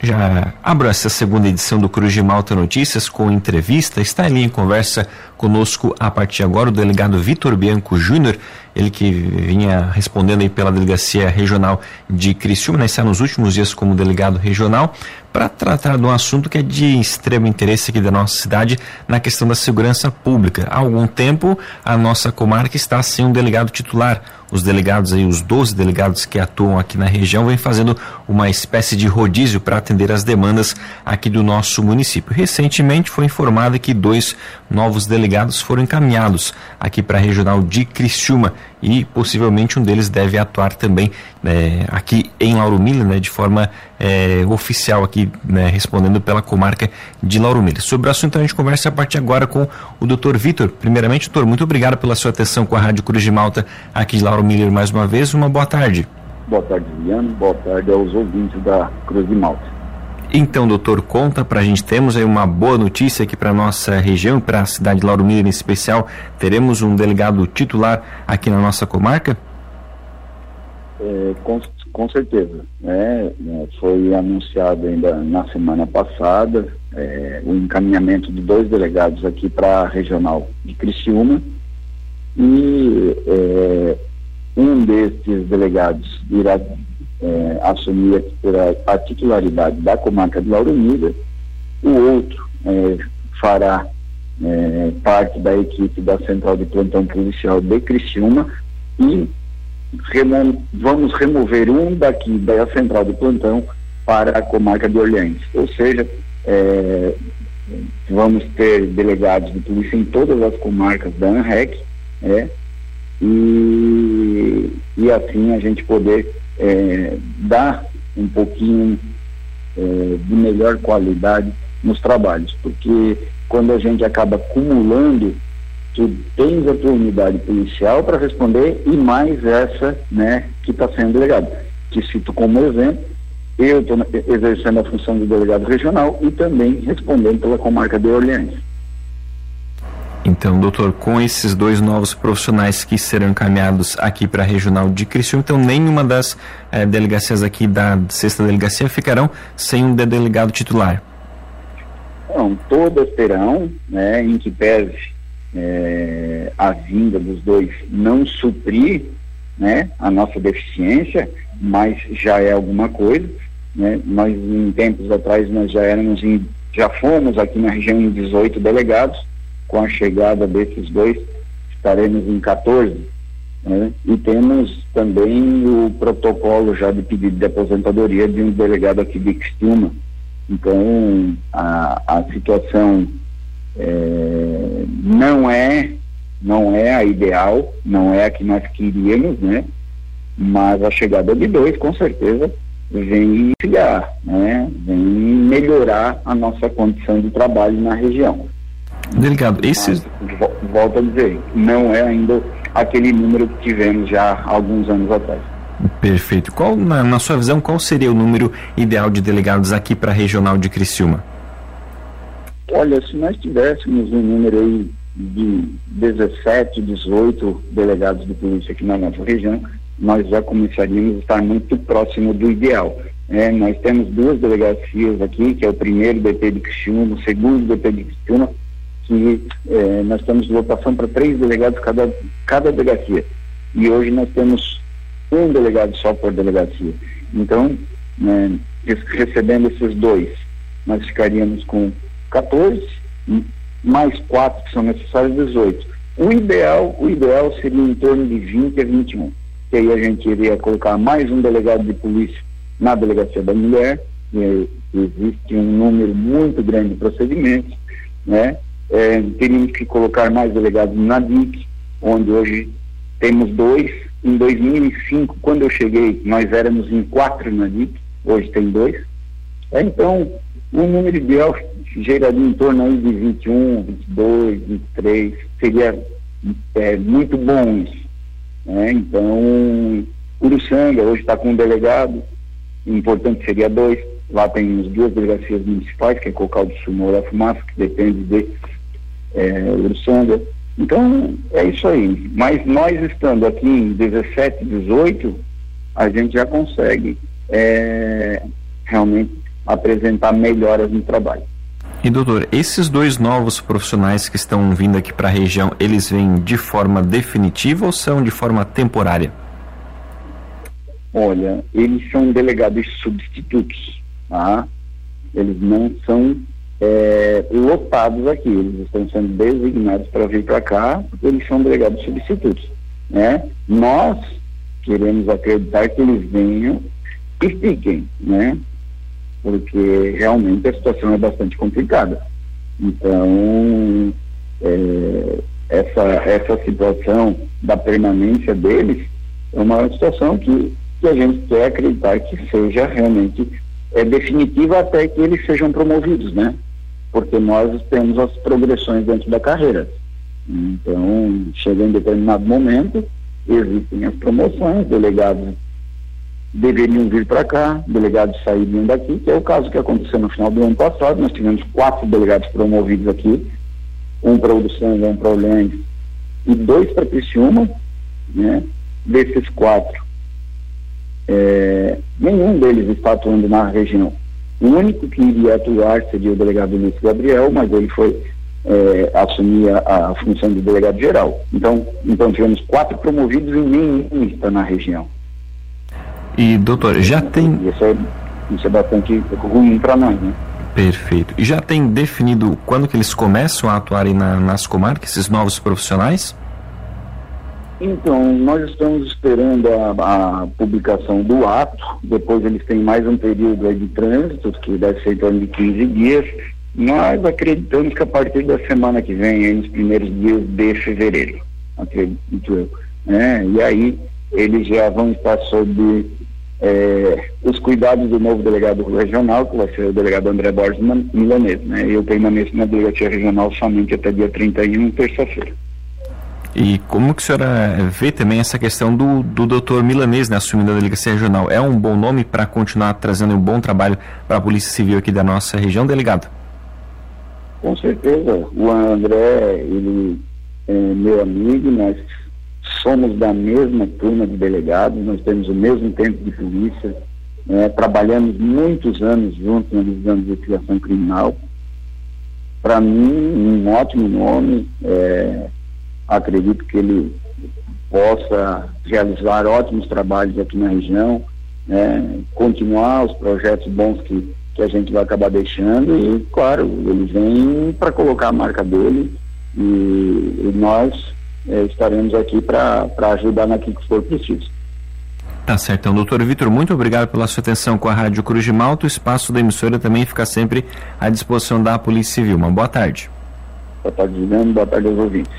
Já abro essa segunda edição do Cruz de Malta Notícias com entrevista. Está ali em conversa conosco a partir de agora o delegado Vitor Bianco Júnior, ele que vinha respondendo aí pela delegacia regional de Criciúma, né, está nos últimos dias como delegado regional, para tratar de um assunto que é de extremo interesse aqui da nossa cidade na questão da segurança pública. Há algum tempo a nossa comarca está sem um delegado titular. Os delegados aí, os 12 delegados que atuam aqui na região, vêm fazendo uma espécie de rodízio para atender as demandas aqui do nosso município. Recentemente foi informado que dois novos delegados foram encaminhados aqui para a regional de Criciúma e possivelmente um deles deve atuar também né, aqui em Lauro Miller, né, de forma é, oficial aqui, né, respondendo pela comarca de Lauro Miller. Sobre o assunto a gente conversa a partir agora com o Dr. Vitor. Primeiramente, doutor, muito obrigado pela sua atenção com a Rádio Cruz de Malta aqui de Lauro Miller mais uma vez. Uma boa tarde. Boa tarde, Liano. Boa tarde aos ouvintes da Cruz de Malta. Então, doutor, conta pra gente, temos aí uma boa notícia aqui para nossa região, para a cidade de Lauro Miller em especial, teremos um delegado titular aqui na nossa comarca? É, com, com certeza, né? É, foi anunciado ainda na semana passada é, o encaminhamento de dois delegados aqui para a regional de Criciúma e é, um desses delegados irá é, assumir a, a, titularidade da comarca de Lauro o outro é, fará é, parte da equipe da Central de Plantão Policial de Criciúma e remo vamos remover um daqui da Central de Plantão para a comarca de Orleans. Ou seja, é, vamos ter delegados de polícia em todas as comarcas da ANREC, é, e, e assim a gente poder é, dar um pouquinho é, de melhor qualidade nos trabalhos, porque quando a gente acaba acumulando, tu tens a tua unidade policial para responder e mais essa, né, que está sendo delegado. Te cito como exemplo, eu estou exercendo a função de delegado regional e também respondendo pela comarca de Orleans. Então, doutor, com esses dois novos profissionais que serão encaminhados aqui para a regional de Criciúma, então nenhuma das eh, delegacias aqui da sexta delegacia ficarão sem um delegado titular? Não, todas terão, né, em que pese é, a vinda dos dois não suprir né, a nossa deficiência, mas já é alguma coisa. Né? Nós, em tempos atrás, nós já éramos, em, já fomos aqui na região em 18 delegados, com a chegada desses dois, estaremos em 14. Né? E temos também o protocolo já de pedido de aposentadoria de um delegado aqui de Criciúma. Então, a, a situação é, não é não é a ideal, não é a que nós queríamos, né? Mas a chegada de dois, com certeza, vem criar, né? Vem melhorar a nossa condição de trabalho na região. Delegado, esse. Volto a dizer, não é ainda aquele número que tivemos já há alguns anos atrás. Perfeito. Qual, na, na sua visão, qual seria o número ideal de delegados aqui para a regional de Criciúma? Olha, se nós tivéssemos um número aí de 17, 18 delegados de polícia aqui na nossa região, nós já começaríamos a estar muito próximo do ideal. É, nós temos duas delegacias aqui, que é o primeiro DP de Criciúma, o segundo DP de Criciúma, que é, nós temos votação para três delegados cada, cada delegacia. E hoje nós temos um delegado só por delegacia. Então, né, recebendo esses dois, nós ficaríamos com 14, mais quatro que são necessários, 18. O ideal, o ideal seria em torno de 20 a 21. Que aí a gente iria colocar mais um delegado de polícia na delegacia da mulher, existe um número muito grande de procedimentos, né? É, teríamos que colocar mais delegados na DIC, onde hoje temos dois. Em 2005, quando eu cheguei, nós éramos em quatro na DIC, hoje tem dois. É, então, o número ideal geraria em torno aí de 21, 22, 23, seria é, muito bom isso. Né? Então, Uruçanga hoje está com um delegado, importante seria dois, lá tem as duas delegacias municipais, que é Cocal do Sul e Fumaça, que depende de é, Uruçanga. Então, é isso aí. Mas nós estando aqui em 17, 18, a gente já consegue é, realmente apresentar melhoras no trabalho. E doutor, esses dois novos profissionais que estão vindo aqui para a região, eles vêm de forma definitiva ou são de forma temporária? Olha, eles são delegados substitutos, tá? Eles não são é, lotados aqui, eles estão sendo designados para vir para cá, porque eles são delegados substitutos, né? Nós queremos acreditar que eles venham e fiquem, né? Porque realmente a situação é bastante complicada. Então, é, essa, essa situação da permanência deles é uma situação que, que a gente quer acreditar que seja realmente é definitiva até que eles sejam promovidos, né? Porque nós temos as progressões dentro da carreira. Então, chega em determinado momento, existem as promoções, delegados deveriam vir para cá, delegados sairiam daqui, que é o caso que aconteceu no final do ano passado. Nós tivemos quatro delegados promovidos aqui, um para Uruçanga, um para Orleans e dois para Criciúma, né? Desses quatro, é, nenhum deles está atuando na região. O único que iria atuar seria o delegado Luiz Gabriel, mas ele foi é, assumir a, a, função de delegado geral. Então, então tivemos quatro promovidos e nenhum está na região. E doutor, já tem. Isso é, isso é bastante ruim para nós, né? Perfeito. E já tem definido quando que eles começam a atuar na, nas comarcas, esses novos profissionais? Então, nós estamos esperando a, a, publicação do ato, depois eles têm mais um período de trânsito, que deve ser em torno de 15 dias. Nós acreditamos que a partir da semana que vem, aí, nos primeiros dias de fevereiro, acredito eu. Né? E aí eles já vão estar sob é, os cuidados do novo delegado regional, que vai ser o delegado André Borges Milanês. Né? Eu permaneço na delegacia regional somente até dia 31, terça-feira. E como que a senhora vê também essa questão do, do doutor Milanês né, assumindo a delegacia regional? É um bom nome para continuar trazendo um bom trabalho para a Polícia Civil aqui da nossa região, delegado? Com certeza. O André, ele é meu amigo, nós somos da mesma turma de delegados, nós temos o mesmo tempo de polícia, é, trabalhamos muitos anos juntos na divisão de investigação criminal. Para mim, um ótimo nome. É, acredito que ele possa realizar ótimos trabalhos aqui na região, né, continuar os projetos bons que, que a gente vai acabar deixando e, claro, ele vem para colocar a marca dele e, e nós é, estaremos aqui para ajudar naquilo que for preciso. Tá certo. Então, doutor Vitor, muito obrigado pela sua atenção com a Rádio Cruz de Malta. O espaço da emissora também fica sempre à disposição da Polícia Civil. Uma boa tarde. Boa tarde, Juliano. Boa tarde aos ouvintes.